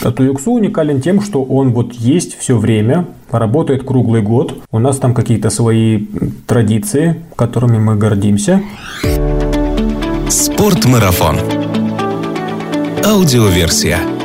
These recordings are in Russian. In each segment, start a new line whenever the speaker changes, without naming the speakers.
Туюксу уникален тем, что он вот есть все время, работает круглый год. У нас там какие-то свои традиции, которыми мы гордимся.
Спортмарафон. Аудиоверсия.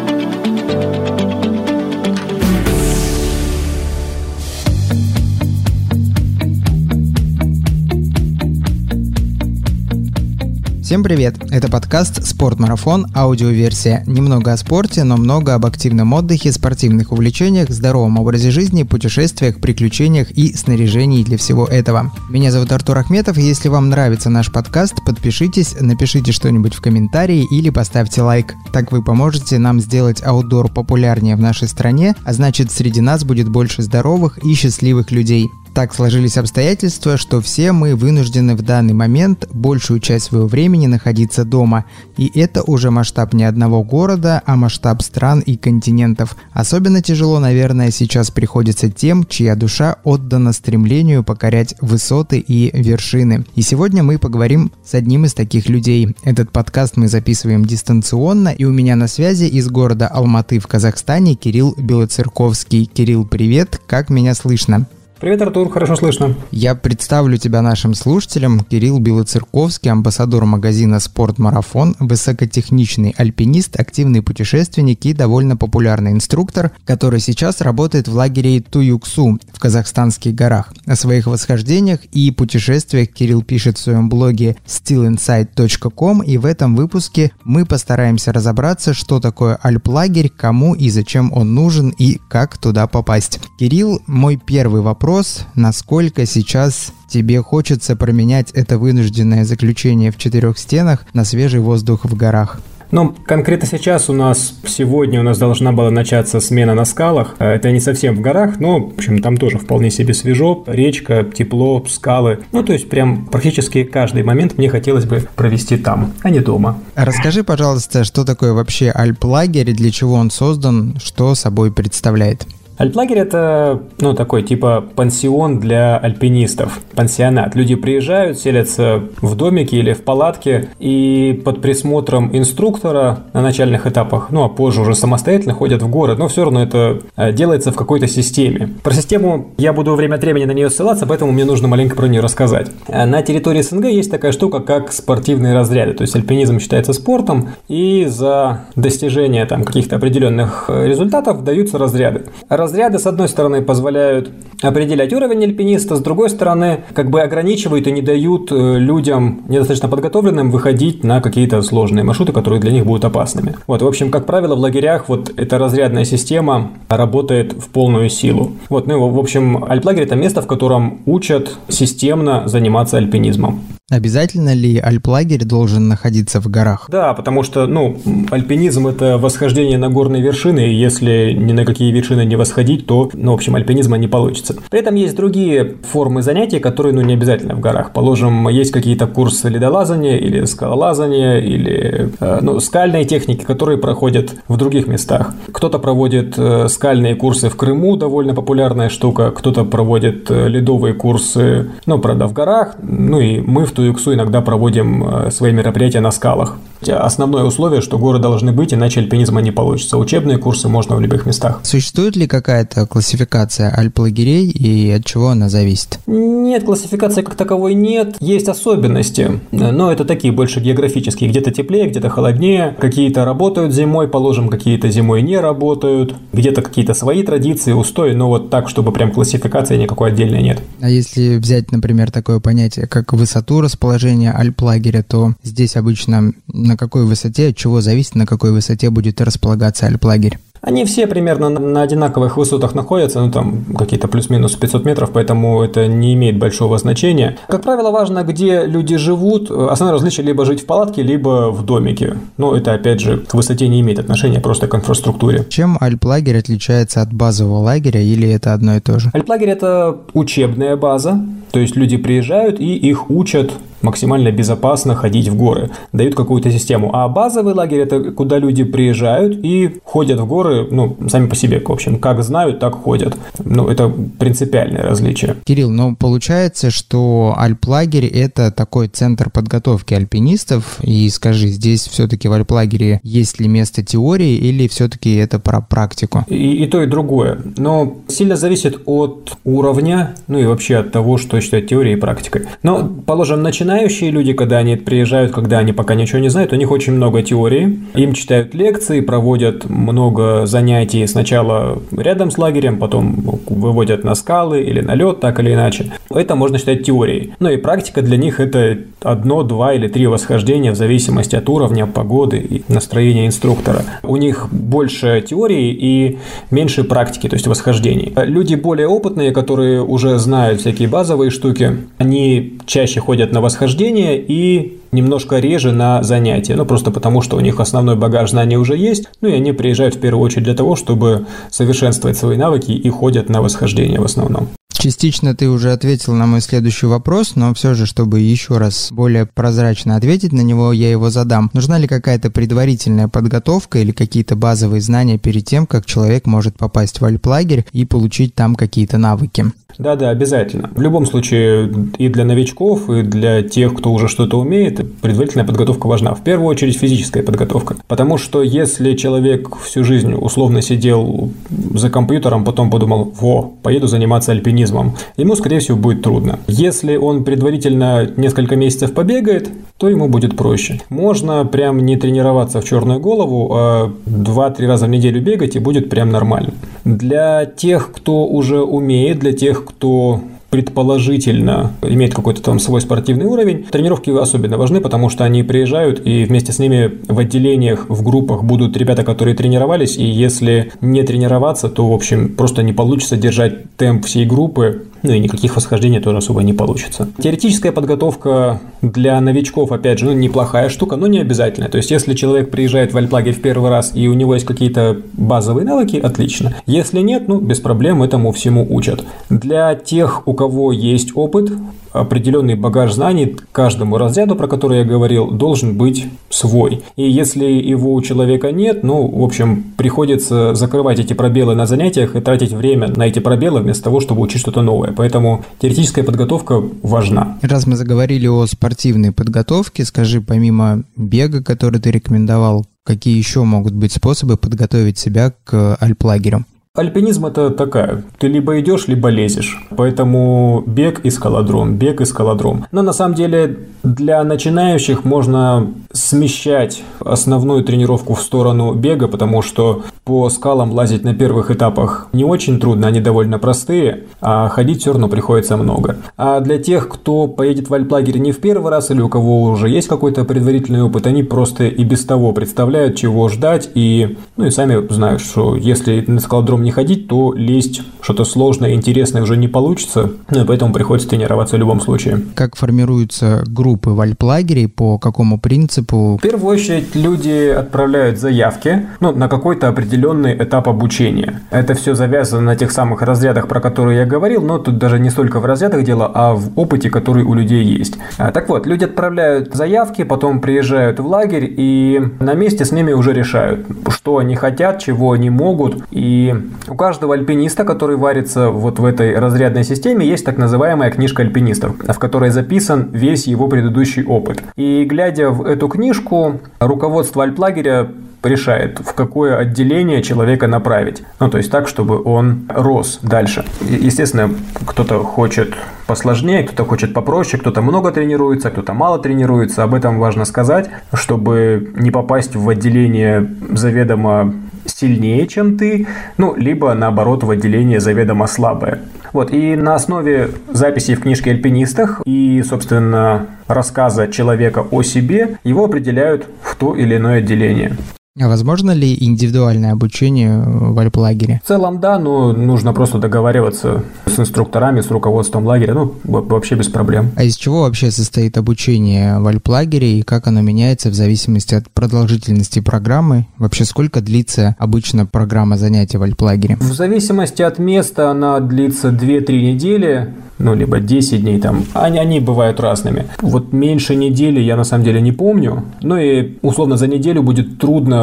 Всем привет! Это подкаст «Спортмарафон», аудиоверсия. Немного о спорте, но много об активном отдыхе, спортивных увлечениях, здоровом образе жизни, путешествиях, приключениях и снаряжении для всего этого. Меня зовут Артур Ахметов, если вам нравится наш подкаст, подпишитесь, напишите что-нибудь в комментарии или поставьте лайк. Так вы поможете нам сделать аутдор популярнее в нашей стране, а значит среди нас будет больше здоровых и счастливых людей. Так сложились обстоятельства, что все мы вынуждены в данный момент большую часть своего времени находиться дома. И это уже масштаб не одного города, а масштаб стран и континентов. Особенно тяжело, наверное, сейчас приходится тем, чья душа отдана стремлению покорять высоты и вершины. И сегодня мы поговорим с одним из таких людей. Этот подкаст мы записываем дистанционно, и у меня на связи из города Алматы в Казахстане Кирилл Белоцерковский. Кирилл, привет, как меня слышно?
Привет, Артур, хорошо слышно.
Я представлю тебя нашим слушателям. Кирилл Белоцерковский, амбассадор магазина «Спортмарафон», высокотехничный альпинист, активный путешественник и довольно популярный инструктор, который сейчас работает в лагере Туюксу в казахстанских горах. О своих восхождениях и путешествиях Кирилл пишет в своем блоге stillinside.com и в этом выпуске мы постараемся разобраться, что такое альплагерь, кому и зачем он нужен и как туда попасть. Кирилл, мой первый вопрос вопрос, насколько сейчас тебе хочется променять это вынужденное заключение в четырех стенах на свежий воздух в горах.
Ну, конкретно сейчас у нас, сегодня у нас должна была начаться смена на скалах. Э, это не совсем в горах, но, в общем, там тоже вполне себе свежо. Речка, тепло, скалы. Ну, то есть, прям практически каждый момент мне хотелось бы провести там, а не дома.
Расскажи, пожалуйста, что такое вообще альплагерь, для чего он создан, что собой представляет?
Альплагерь это, ну, такой типа пансион для альпинистов, пансионат. Люди приезжают, селятся в домике или в палатке и под присмотром инструктора на начальных этапах, ну, а позже уже самостоятельно ходят в город, но все равно это э, делается в какой-то системе. Про систему я буду время от времени на нее ссылаться, поэтому мне нужно маленько про нее рассказать. Э, на территории СНГ есть такая штука, как спортивные разряды, то есть альпинизм считается спортом, и за достижение там каких-то определенных э, результатов даются разряды. Разряды, с одной стороны, позволяют определять уровень альпиниста, с другой стороны, как бы ограничивают и не дают э, людям, недостаточно подготовленным, выходить на какие-то сложные маршруты, которые для них будут опасными. Вот, в общем, как правило, в лагерях вот эта разрядная система работает в полную силу. Вот, ну, в общем, альплагерь – это место, в котором учат системно заниматься альпинизмом.
Обязательно ли альплагерь должен находиться в горах?
Да, потому что, ну, альпинизм – это восхождение на горные вершины, и если ни на какие вершины не восходить, то, ну, в общем, альпинизма не получится. При этом есть другие формы занятий, которые, ну, не обязательно в горах. Положим, есть какие-то курсы ледолазания или скалолазания, или, э, ну, скальные техники, которые проходят в других местах. Кто-то проводит э, скальные курсы в Крыму, довольно популярная штука, кто-то проводит э, ледовые курсы, ну, правда, в горах, ну, и мы в Туюксу иногда проводим свои мероприятия на скалах. Основное условие, что горы должны быть, иначе альпинизма не получится. Учебные курсы можно в любых местах.
Существует ли какая-то классификация альплагерей и от чего она зависит?
Нет, классификации как таковой нет. Есть особенности, но это такие больше географические. Где-то теплее, где-то холоднее. Какие-то работают зимой, положим, какие-то зимой не работают. Где-то какие-то свои традиции, устои, но вот так, чтобы прям классификации никакой отдельной нет.
А если взять, например, такое понятие, как высоту расположения альплагеря, то здесь обычно на какой высоте, от чего зависит, на какой высоте будет располагаться альплагерь?
Они все примерно на одинаковых высотах находятся, ну там какие-то плюс-минус 500 метров, поэтому это не имеет большого значения. Как правило, важно, где люди живут. Основное различие либо жить в палатке, либо в домике. Но это, опять же, к высоте не имеет отношения, просто к инфраструктуре.
Чем альплагерь отличается от базового лагеря или это одно и то же?
Альплагерь – это учебная база, то есть люди приезжают и их учат максимально безопасно ходить в горы. Дают какую-то систему. А базовый лагерь – это куда люди приезжают и ходят в горы, ну, сами по себе, в общем, как знают, так ходят. Ну, это принципиальное различие.
Кирилл, ну, получается, что Альплагерь – это такой центр подготовки альпинистов. И скажи, здесь все-таки в Альплагере есть ли место теории или все-таки это про практику?
И, и то, и другое. Но сильно зависит от уровня, ну и вообще от того, что считать теорией и практикой. Но, положим, начинающие люди, когда они приезжают, когда они пока ничего не знают, у них очень много теории. Им читают лекции, проводят много занятий сначала рядом с лагерем, потом выводят на скалы или на лед, так или иначе. Это можно считать теорией. Ну и практика для них это одно, два или три восхождения в зависимости от уровня, погоды и настроения инструктора. У них больше теории и меньше практики, то есть восхождений. Люди более опытные, которые уже знают всякие базовые штуки, они чаще ходят на восхождение и немножко реже на занятия, ну просто потому, что у них основной багаж знаний уже есть, ну и они приезжают в первую очередь для того, чтобы совершенствовать свои навыки и ходят на восхождение в основном.
Частично ты уже ответил на мой следующий вопрос, но все же, чтобы еще раз более прозрачно ответить на него, я его задам. Нужна ли какая-то предварительная подготовка или какие-то базовые знания перед тем, как человек может попасть в альплагерь и получить там какие-то навыки?
Да, да, обязательно. В любом случае, и для новичков, и для тех, кто уже что-то умеет, предварительная подготовка важна. В первую очередь физическая подготовка. Потому что если человек всю жизнь условно сидел за компьютером, потом подумал, во, поеду заниматься альпинизмом, ему, скорее всего, будет трудно. Если он предварительно несколько месяцев побегает, то ему будет проще. Можно прям не тренироваться в черную голову, а 2-3 раза в неделю бегать, и будет прям нормально. Для тех, кто уже умеет, для тех, кто предположительно имеет какой-то там свой спортивный уровень, тренировки особенно важны, потому что они приезжают и вместе с ними в отделениях, в группах будут ребята, которые тренировались, и если не тренироваться, то, в общем, просто не получится держать темп всей группы, ну и никаких восхождений тоже особо не получится. Теоретическая подготовка для новичков, опять же, ну, неплохая штука, но не обязательная. То есть, если человек приезжает в альплагерь в первый раз и у него есть какие-то базовые навыки, отлично. Если нет, ну, без проблем этому всему учат. Для тех, у кого есть опыт, определенный багаж знаний каждому разряду, про который я говорил, должен быть свой. И если его у человека нет, ну, в общем, приходится закрывать эти пробелы на занятиях и тратить время на эти пробелы вместо того, чтобы учить что-то новое. Поэтому теоретическая подготовка важна.
Раз мы заговорили о спортивной подготовке, скажи, помимо бега, который ты рекомендовал, какие еще могут быть способы подготовить себя к альплагерю?
Альпинизм это такая, ты либо идешь, либо лезешь. Поэтому бег и скалодром, бег и скалодром. Но на самом деле для начинающих можно смещать основную тренировку в сторону бега, потому что по скалам лазить на первых этапах не очень трудно, они довольно простые, а ходить все равно приходится много. А для тех, кто поедет в альплагерь не в первый раз или у кого уже есть какой-то предварительный опыт, они просто и без того представляют, чего ждать, и, ну и сами знают, что если на скалодром не ходить, то лезть что-то сложное, интересное уже не получится, поэтому приходится тренироваться в любом случае.
Как формируются группы в альплагере, по какому принципу?
В первую очередь люди отправляют заявки ну, на какой-то определенный этап обучения. Это все завязано на тех самых разрядах, про которые я говорил, но тут даже не столько в разрядах дело, а в опыте, который у людей есть. А, так вот, люди отправляют заявки, потом приезжают в лагерь и на месте с ними уже решают, что они хотят, чего они могут. И у каждого альпиниста, который варится вот в этой разрядной системе, есть так называемая книжка альпинистов, в которой записан весь его предыдущий опыт. И глядя в эту книжку, руководство альплагеря решает, в какое отделение человека направить. Ну, то есть так, чтобы он рос дальше. Естественно, кто-то хочет посложнее, кто-то хочет попроще, кто-то много тренируется, кто-то мало тренируется. Об этом важно сказать, чтобы не попасть в отделение заведомо сильнее, чем ты, ну, либо наоборот в отделение заведомо слабое. Вот, и на основе записей в книжке альпинистах и, собственно, рассказа человека о себе, его определяют в то или иное отделение.
А возможно ли индивидуальное обучение в альплагере?
В целом, да, но нужно просто договариваться с инструкторами, с руководством лагеря, ну, вообще без проблем.
А из чего вообще состоит обучение в альплагере и как оно меняется в зависимости от продолжительности программы? Вообще, сколько длится обычно программа занятий в альплагере?
В зависимости от места она длится 2-3 недели, ну, либо 10 дней там. Они, они бывают разными. Вот меньше недели я на самом деле не помню. Ну и условно за неделю будет трудно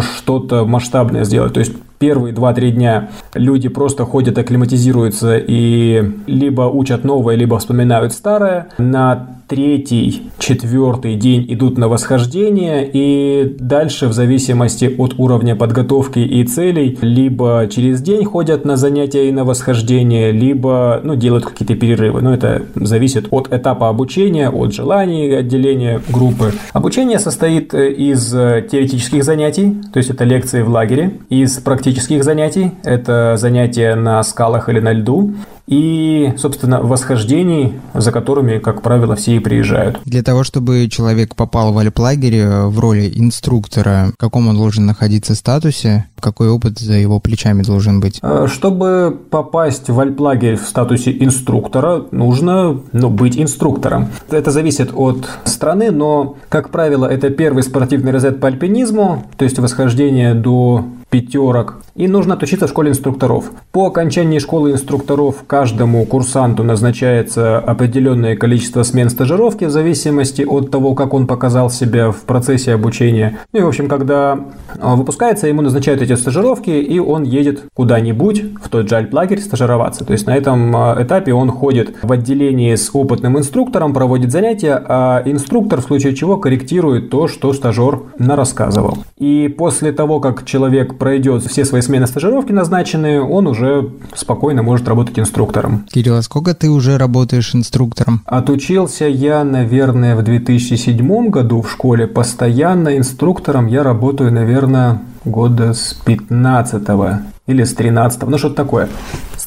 что-то масштабное сделать. То есть первые 2-3 дня люди просто ходят, акклиматизируются и либо учат новое, либо вспоминают старое. На третий, четвертый день идут на восхождение и дальше в зависимости от уровня подготовки и целей либо через день ходят на занятия и на восхождение, либо ну, делают какие-то перерывы. Но это зависит от этапа обучения, от желаний отделения группы. Обучение состоит из теоретических занятий, то есть это лекции в лагере, из практических практических занятий. Это занятия на скалах или на льду и, собственно, восхождений, за которыми, как правило, все и приезжают.
Для того, чтобы человек попал в альплагерь в роли инструктора, в каком он должен находиться статусе, какой опыт за его плечами должен быть?
Э, чтобы попасть в альплагерь в статусе инструктора, нужно ну, быть инструктором. Это зависит от страны, но, как правило, это первый спортивный розет по альпинизму, то есть восхождение до пятерок. И нужно отучиться в школе инструкторов. По окончании школы инструкторов каждому курсанту назначается определенное количество смен стажировки в зависимости от того, как он показал себя в процессе обучения. Ну и, в общем, когда а, выпускается, ему назначают эти стажировки, и он едет куда-нибудь в тот же альплагерь стажироваться. То есть на этом а, этапе он ходит в отделении с опытным инструктором, проводит занятия, а инструктор в случае чего корректирует то, что стажер нарассказывал. И после того, как человек пройдет все свои смены стажировки назначенные, он уже спокойно может работать инструктором.
Кирилл, а сколько ты уже работаешь инструктором?
Отучился я, наверное, в 2007 году в школе. Постоянно инструктором я работаю, наверное, года с 15 или с 13 ну что-то такое.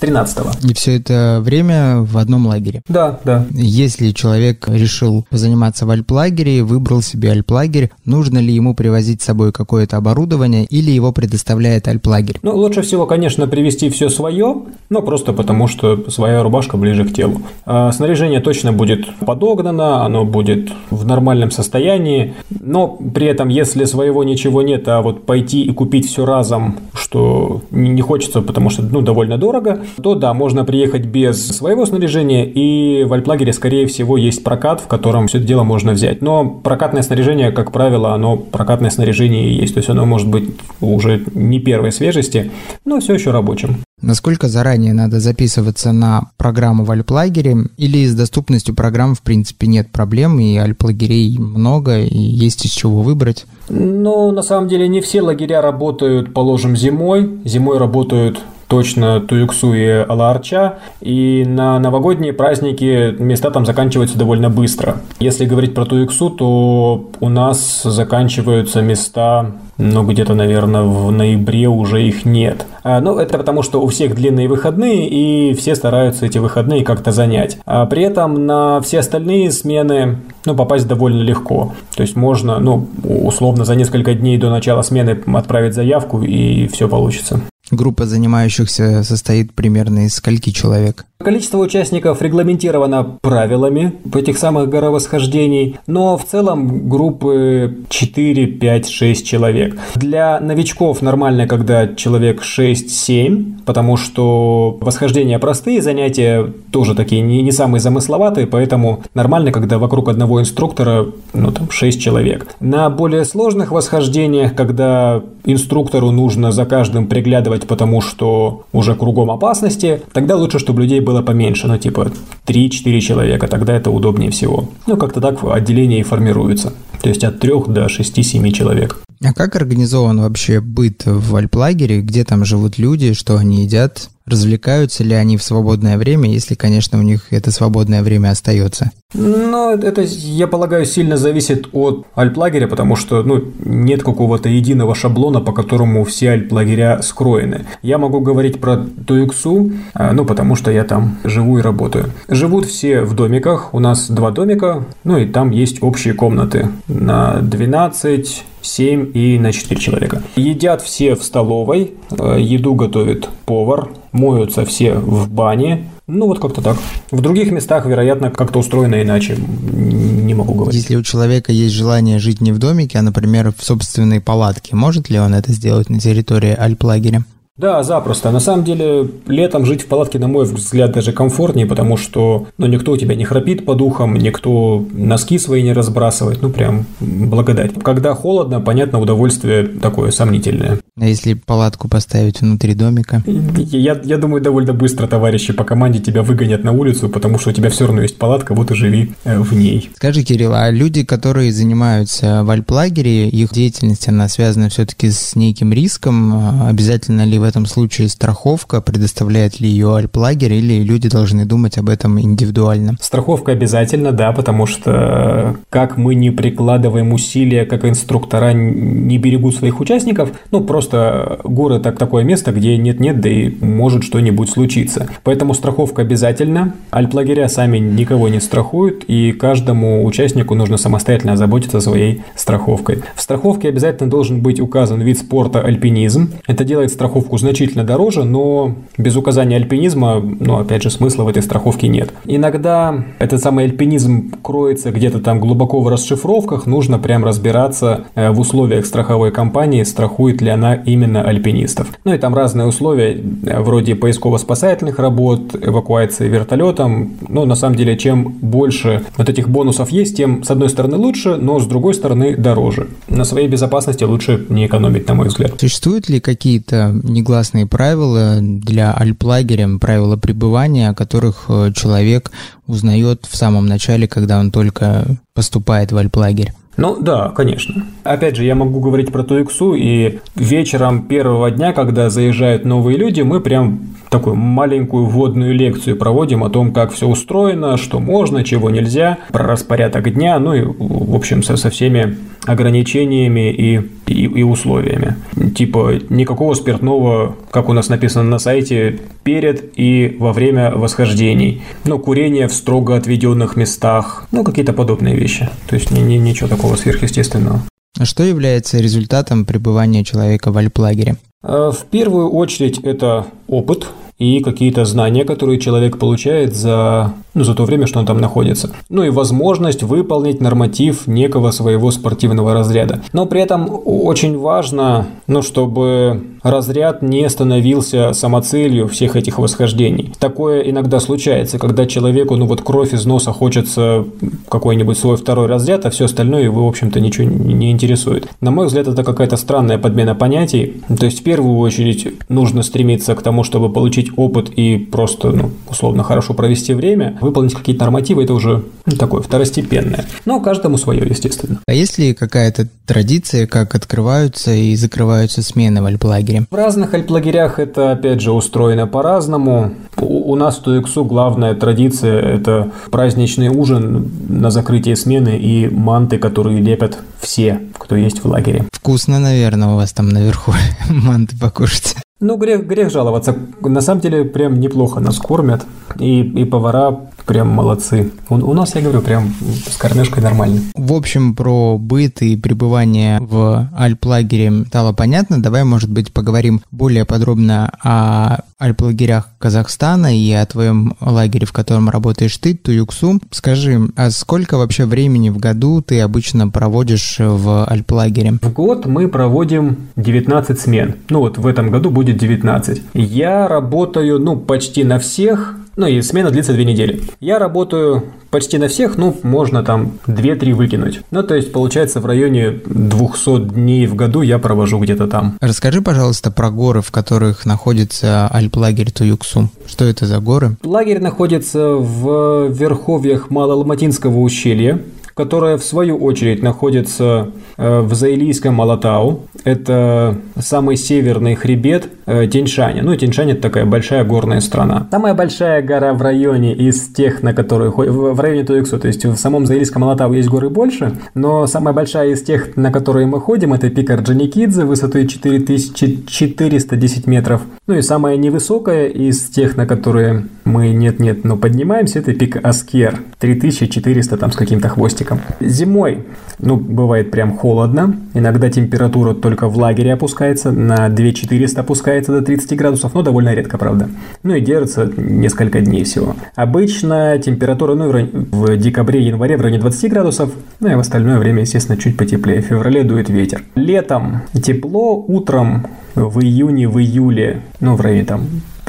13-го.
И все это время в одном лагере?
Да, да.
Если человек решил заниматься в альплагере, выбрал себе альплагерь, нужно ли ему привозить с собой какое-то оборудование или его предоставляет альплагерь?
Ну, лучше всего, конечно, привезти все свое, но просто потому, что своя рубашка ближе к телу. А снаряжение точно будет подогнано, оно будет в нормальном состоянии, но при этом, если своего ничего нет, а вот пойти и купить все разом, что не хочется, потому что, ну, довольно дорого, то да, можно приехать без своего снаряжения, и в альплагере, скорее всего, есть прокат, в котором все это дело можно взять. Но прокатное снаряжение, как правило, оно прокатное снаряжение есть, то есть оно может быть уже не первой свежести, но все еще рабочим.
Насколько заранее надо записываться на программу в альплагере или с доступностью программ в принципе нет проблем и альплагерей много и есть из чего выбрать?
Ну, на самом деле не все лагеря работают, положим, зимой. Зимой работают точно Туюксу и Алаарча, и на новогодние праздники места там заканчиваются довольно быстро. Если говорить про Туюксу, то у нас заканчиваются места но где-то, наверное, в ноябре уже их нет. А, ну, это потому, что у всех длинные выходные, и все стараются эти выходные как-то занять. А при этом на все остальные смены ну, попасть довольно легко. То есть можно, ну, условно, за несколько дней до начала смены отправить заявку, и все получится.
Группа занимающихся состоит примерно из скольки человек?
Количество участников регламентировано правилами этих самых горовосхождений, но в целом группы 4, 5, 6 человек. Для новичков нормально, когда человек 6-7, потому что восхождения простые, занятия тоже такие не, не самые замысловатые, поэтому нормально, когда вокруг одного инструктора ну, там, 6 человек. На более сложных восхождениях, когда инструктору нужно за каждым приглядывать, потому что уже кругом опасности, тогда лучше, чтобы людей было поменьше, ну типа 3-4 человека, тогда это удобнее всего. Ну как-то так отделение и формируется. То есть от 3 до 6-7 человек.
А как организован вообще быт в альплагере? Где там живут люди, что они едят? Развлекаются ли они в свободное время, если, конечно, у них это свободное время остается?
Ну, это, я полагаю, сильно зависит от альплагеря, потому что ну, нет какого-то единого шаблона, по которому все альплагеря скроены. Я могу говорить про Туюксу, а, ну, потому что я там живу и работаю. Живут все в домиках, у нас два домика, ну и там есть общие комнаты на 12 7 и на 4 человека. Едят все в столовой, э, еду готовит повар, моются все в бане, ну, вот как-то так. В других местах, вероятно, как-то устроено иначе. Не могу говорить.
Если у человека есть желание жить не в домике, а, например, в собственной палатке, может ли он это сделать на территории альплагеря?
Да, запросто. На самом деле, летом жить в палатке, на мой взгляд, даже комфортнее, потому что ну, никто у тебя не храпит по духам, никто носки свои не разбрасывает. Ну, прям благодать. Когда холодно, понятно, удовольствие такое сомнительное.
А если палатку поставить внутри домика?
Я, я думаю, довольно быстро товарищи по команде тебя выгонят на улицу, потому что у тебя все равно есть палатка, вот и живи э, в ней.
Скажи, Кирилл, а люди, которые занимаются в альплагере, их деятельность, она связана все-таки с неким риском? А обязательно ли в этом случае страховка, предоставляет ли ее альплагер, или люди должны думать об этом индивидуально?
Страховка обязательно, да, потому что как мы не прикладываем усилия, как инструктора не берегут своих участников, ну, просто горы так такое место, где нет-нет, да и может что-нибудь случиться. Поэтому страховка обязательно. Альплагеря сами никого не страхуют, и каждому участнику нужно самостоятельно заботиться своей страховкой. В страховке обязательно должен быть указан вид спорта альпинизм. Это делает страховку значительно дороже, но без указания альпинизма, ну, опять же, смысла в этой страховке нет. Иногда этот самый альпинизм кроется где-то там глубоко в расшифровках, нужно прям разбираться э, в условиях страховой компании, страхует ли она именно альпинистов. Ну и там разные условия, э, вроде поисково-спасательных работ, эвакуации вертолетом. Ну, на самом деле, чем больше вот этих бонусов есть, тем, с одной стороны, лучше, но с другой стороны, дороже. На своей безопасности лучше не экономить, на мой взгляд.
Существуют ли какие-то негласные правила для альплагеря, правила пребывания, о которых э, человек узнает в самом начале, когда он только поступает в альплагерь?
Ну да, конечно. Опять же, я могу говорить про Туиксу, и вечером первого дня, когда заезжают новые люди, мы прям такую маленькую вводную лекцию проводим о том, как все устроено, что можно, чего нельзя, про распорядок дня, ну и, в общем, со, со всеми ограничениями и, и, и условиями. Типа никакого спиртного, как у нас написано на сайте, перед и во время восхождений. Ну, курение в строго отведенных местах, ну, какие-то подобные вещи. То есть ни, ни, ничего такого сверхъестественного.
А что является результатом пребывания человека в альплагере?
Э, в первую очередь это опыт, и какие-то знания, которые человек получает за, ну, за то время, что он там находится. Ну и возможность выполнить норматив некого своего спортивного разряда. Но при этом очень важно, ну, чтобы разряд не становился самоцелью всех этих восхождений. Такое иногда случается, когда человеку, ну вот кровь из носа хочется какой-нибудь свой второй разряд, а все остальное его, в общем-то, ничего не интересует. На мой взгляд, это какая-то странная подмена понятий. То есть, в первую очередь, нужно стремиться к тому, чтобы получить получить опыт и просто, ну, условно, хорошо провести время, выполнить какие-то нормативы, это уже ну, такое второстепенное. Но каждому свое, естественно.
А есть ли какая-то традиция, как открываются и закрываются смены в альплагере?
В разных альплагерях это, опять же, устроено по-разному. У, нас в Туексу главная традиция – это праздничный ужин на закрытие смены и манты, которые лепят все, кто есть в лагере.
Вкусно, наверное, у вас там наверху манты покушать.
Ну, грех, грех жаловаться. На самом деле, прям неплохо нас кормят. И, и повара прям молодцы. У, у нас, я говорю, прям с кормежкой нормально.
В общем, про быт и пребывание в альплагере стало понятно. Давай, может быть, поговорим более подробно о альплагерях Казахстана и о твоем лагере, в котором работаешь ты, Туюксу. Скажи, а сколько вообще времени в году ты обычно проводишь в альплагере?
В год мы проводим 19 смен. Ну вот в этом году будет 19. Я работаю, ну, почти на всех, ну и смена длится две недели. Я работаю почти на всех, ну, можно там 2-3 выкинуть. Ну, то есть, получается, в районе 200 дней в году я провожу где-то там.
Расскажи, пожалуйста, про горы, в которых находится альплагерь Туюксу. Что это за горы?
Лагерь находится в верховьях Малоалматинского ущелья которая в свою очередь находится э, в Заилийском Алатау. Это самый северный хребет э, Тяньшаня. Ну, Тяньшань – это такая большая горная страна. Самая большая гора в районе из тех, на которые в районе Туиксу, то есть в самом Заилийском Алатау есть горы больше, но самая большая из тех, на которые мы ходим, это пик Орджоникидзе высотой 4410 метров. Ну и самая невысокая из тех, на которые мы нет-нет, но поднимаемся, это пик Аскер 3400 там с каким-то хвостиком. Летом. Зимой ну, бывает прям холодно. Иногда температура только в лагере опускается, на 2400 опускается до 30 градусов, но довольно редко, правда. Ну и держится несколько дней всего. Обычно температура ну, в декабре-январе в районе 20 градусов, ну и в остальное время, естественно, чуть потеплее. В феврале дует ветер. Летом тепло, утром в июне, в июле, ну, в районе там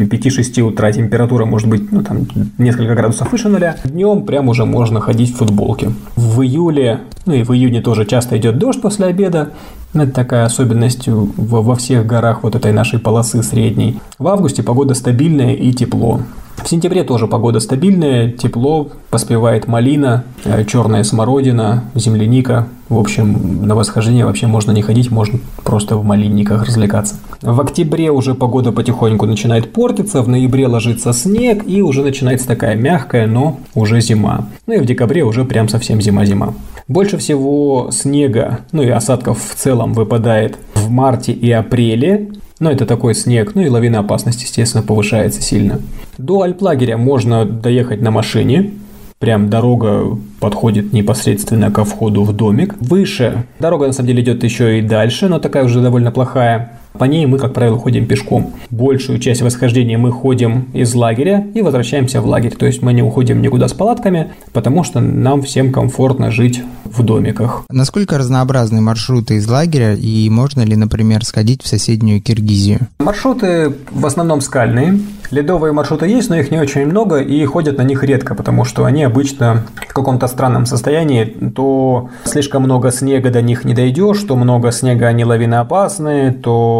5-6 утра температура может быть ну, там, несколько градусов выше нуля. Днем прям уже можно ходить в футболке. В июле, ну и в июне тоже часто идет дождь после обеда. Это такая особенность во всех горах вот этой нашей полосы средней. В августе погода стабильная и тепло. В сентябре тоже погода стабильная, тепло, поспевает малина, э, черная смородина, земляника. В общем, на восхождение вообще можно не ходить, можно просто в малинниках развлекаться. В октябре уже погода потихоньку начинает портиться, в ноябре ложится снег и уже начинается такая мягкая, но уже зима. Ну и в декабре уже прям совсем зима-зима. Больше всего снега, ну и осадков в целом выпадает в марте и апреле, но это такой снег, ну и лавина опасности, естественно, повышается сильно. До Альплагеря можно доехать на машине, прям дорога подходит непосредственно ко входу в домик. Выше дорога на самом деле идет еще и дальше, но такая уже довольно плохая. По ней мы, как правило, ходим пешком. Большую часть восхождения мы ходим из лагеря и возвращаемся в лагерь. То есть мы не уходим никуда с палатками, потому что нам всем комфортно жить в домиках.
Насколько разнообразны маршруты из лагеря и можно ли, например, сходить в соседнюю Киргизию?
Маршруты в основном скальные. Ледовые маршруты есть, но их не очень много и ходят на них редко, потому что они обычно в каком-то странном состоянии. То слишком много снега до них не дойдешь, то много снега они лавиноопасны, то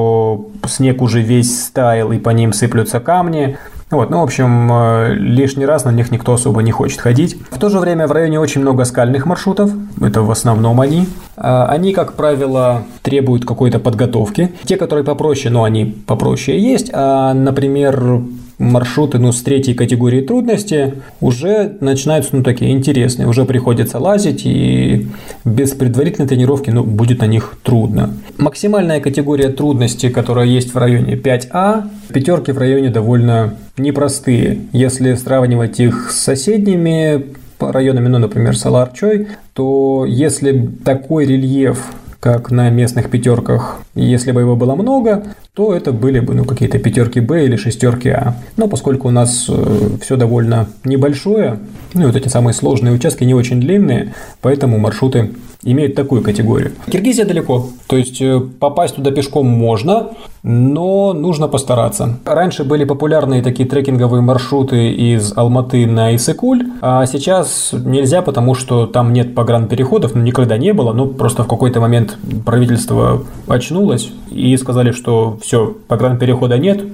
снег уже весь стаял и по ним сыплются камни. Вот, ну, в общем, э, лишний раз на них никто особо не хочет ходить. В то же время в районе очень много скальных маршрутов, это в основном они. Э, они, как правило, требуют какой-то подготовки. Те, которые попроще, но они попроще есть. А, например, маршруты ну, с третьей категории трудности уже начинаются ну, такие интересные. Уже приходится лазить, и без предварительной тренировки ну, будет на них трудно. Максимальная категория трудности, которая есть в районе 5А, пятерки в районе довольно непростые. Если сравнивать их с соседними районами, ну, например, Саларчой, то если такой рельеф как на местных пятерках. Если бы его было много, то это были бы ну, какие-то пятерки Б или шестерки А. Но поскольку у нас э, все довольно небольшое, ну и вот эти самые сложные участки не очень длинные, поэтому маршруты имеют такую категорию. Киргизия далеко, то есть э, попасть туда пешком можно, но нужно постараться. Раньше были популярные такие трекинговые маршруты из Алматы на Исыкуль, а сейчас нельзя, потому что там нет погранпереходов, ну никогда не было, ну просто в какой-то момент правительство очнулось и сказали, что все, погранперехода нет,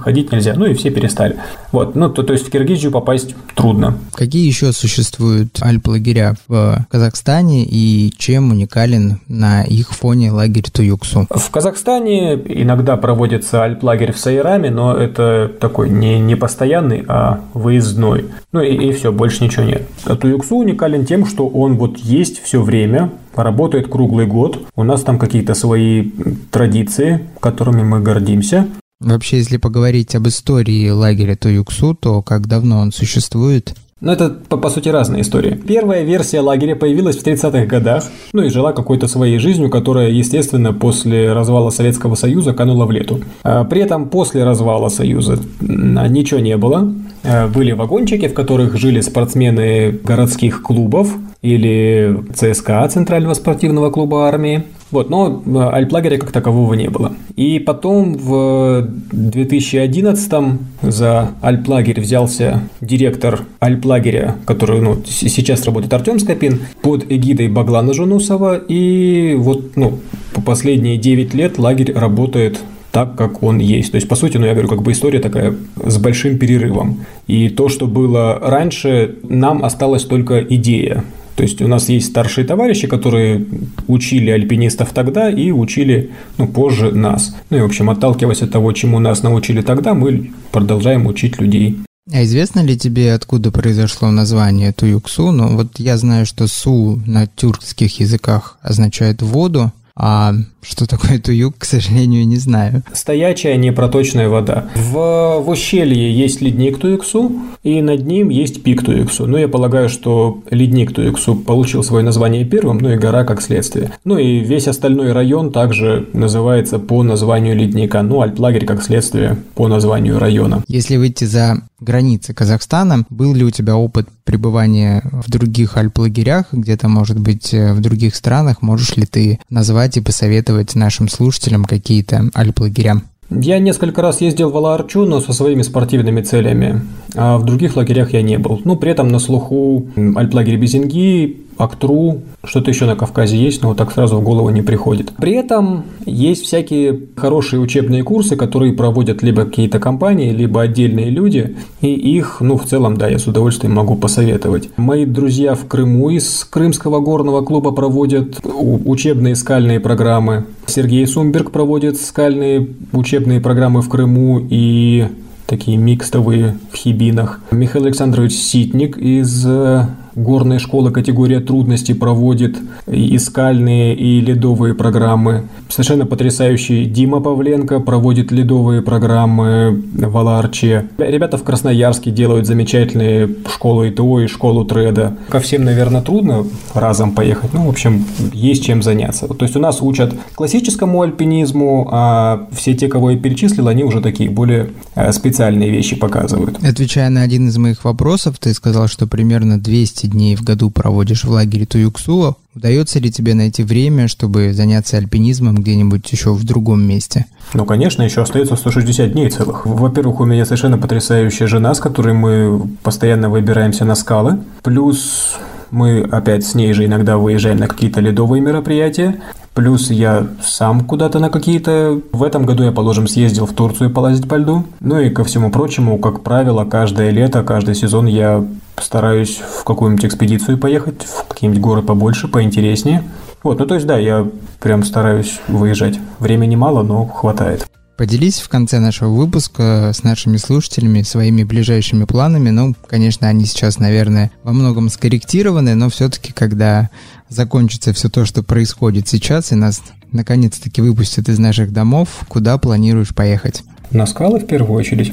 ходить нельзя. Ну и все перестали. Вот, ну то, то есть в Киргизию попасть трудно.
Какие еще существуют альп-лагеря в Казахстане и чем уникален на их фоне лагерь Туюксу?
В Казахстане иногда проводится альп-лагерь в Сайраме, но это такой не, не постоянный, а выездной. Ну и, и все, больше ничего нет. А Туюксу уникален тем, что он вот есть все время, работает круглый год. У нас там какие-то свои традиции, которыми мы гордимся.
Вообще, если поговорить об истории лагеря Туюксу, то как давно он существует?
Ну, это, по, по сути, разные истории. Первая версия лагеря появилась в 30-х годах, ну и жила какой-то своей жизнью, которая, естественно, после развала Советского Союза канула в лету. А при этом после развала Союза ничего не было. А, были вагончики, в которых жили спортсмены городских клубов или ЦСКА, Центрального спортивного клуба армии. Вот, но э, альплагеря как такового не было. И потом в 2011 за альплагерь взялся директор альплагеря, который ну, сейчас работает Артем Скопин, под эгидой Баглана Жунусова. И вот ну, по последние 9 лет лагерь работает так, как он есть. То есть, по сути, ну, я говорю, как бы история такая с большим перерывом. И то, что было раньше, нам осталась только идея. То есть у нас есть старшие товарищи, которые учили альпинистов тогда и учили ну, позже нас. Ну и, в общем, отталкиваясь от того, чему нас научили тогда, мы продолжаем учить людей.
А известно ли тебе, откуда произошло название Туюксу? Ну, вот я знаю, что Су на тюркских языках означает воду, А что такое туюк, к сожалению, не знаю.
Стоячая непроточная вода. В, в ущелье есть ледник Туюксу, и над ним есть пик Туюксу. Ну, я полагаю, что ледник Туюксу получил свое название первым, ну и гора как следствие. Ну и весь остальной район также называется по названию ледника. Ну, Альтлагерь как следствие по названию района.
Если выйти за границы Казахстана, был ли у тебя опыт пребывания в других альплагерях, где-то, может быть, в других странах? Можешь ли ты назвать и посоветовать нашим слушателям какие-то альплагеря?
Я несколько раз ездил в Алаарчу, но со своими спортивными целями, а в других лагерях я не был. Ну, при этом на слуху альплагерь Безинги, Актру, что-то еще на Кавказе есть, но вот так сразу в голову не приходит. При этом есть всякие хорошие учебные курсы, которые проводят либо какие-то компании, либо отдельные люди, и их, ну, в целом, да, я с удовольствием могу посоветовать. Мои друзья в Крыму из Крымского горного клуба проводят учебные скальные программы. Сергей Сумберг проводит скальные учебные программы в Крыму и такие микстовые в Хибинах. Михаил Александрович Ситник из горная школа категория трудностей проводит и скальные, и ледовые программы. Совершенно потрясающий Дима Павленко проводит ледовые программы в Аларче. Ребята в Красноярске делают замечательные школу ИТО и школу треда. Ко всем, наверное, трудно разом поехать. Ну, в общем, есть чем заняться. То есть у нас учат классическому альпинизму, а все те, кого я перечислил, они уже такие более э, специальные вещи показывают.
Отвечая на один из моих вопросов, ты сказал, что примерно 200 дней в году проводишь в лагере Туюксула, удается ли тебе найти время, чтобы заняться альпинизмом где-нибудь еще в другом месте?
Ну, конечно, еще остается 160 дней целых. Во-первых, у меня совершенно потрясающая жена, с которой мы постоянно выбираемся на скалы. Плюс мы опять с ней же иногда выезжаем на какие-то ледовые мероприятия. Плюс я сам куда-то на какие-то... В этом году я, положим, съездил в Турцию полазить по льду. Ну и ко всему прочему, как правило, каждое лето, каждый сезон я стараюсь в какую-нибудь экспедицию поехать, в какие-нибудь горы побольше, поинтереснее. Вот, ну то есть да, я прям стараюсь выезжать. Времени мало, но хватает.
Поделись в конце нашего выпуска с нашими слушателями своими ближайшими планами. Ну, конечно, они сейчас, наверное, во многом скорректированы, но все-таки, когда закончится все то, что происходит сейчас, и нас наконец-таки выпустят из наших домов, куда планируешь поехать?
На скалы в первую очередь.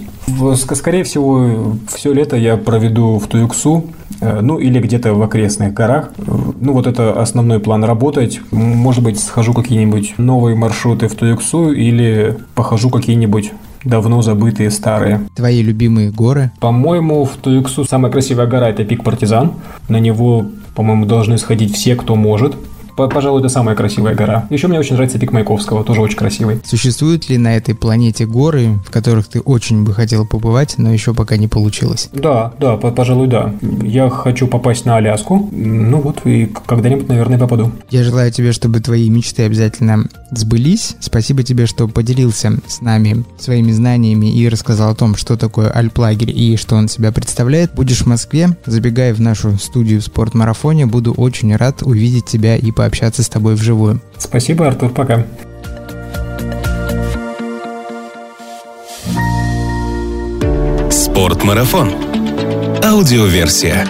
Скорее всего, все лето я проведу в Туюксу, э, ну или где-то в окрестных горах. Ну вот это основной план работать. Может быть, схожу какие-нибудь новые маршруты в Туюксу или похожу какие-нибудь давно забытые старые.
Твои любимые горы?
По-моему, в Туюксу самая красивая гора – это пик Партизан. На него, по-моему, должны сходить все, кто может. Пожалуй, это самая красивая гора. Еще мне очень нравится пик Маяковского, тоже очень красивый.
Существуют ли на этой планете горы, в которых ты очень бы хотел побывать, но еще пока не получилось?
Да, да, пожалуй, да. Я хочу попасть на Аляску. Ну вот, и когда-нибудь, наверное, попаду.
Я желаю тебе, чтобы твои мечты обязательно сбылись. Спасибо тебе, что поделился с нами своими знаниями и рассказал о том, что такое альплагерь и что он себя представляет. Будешь в Москве, забегай в нашу студию в спортмарафоне. Буду очень рад увидеть тебя и по пообщаться с тобой вживую.
Спасибо, Артур, пока.
Спортмарафон. Аудиоверсия.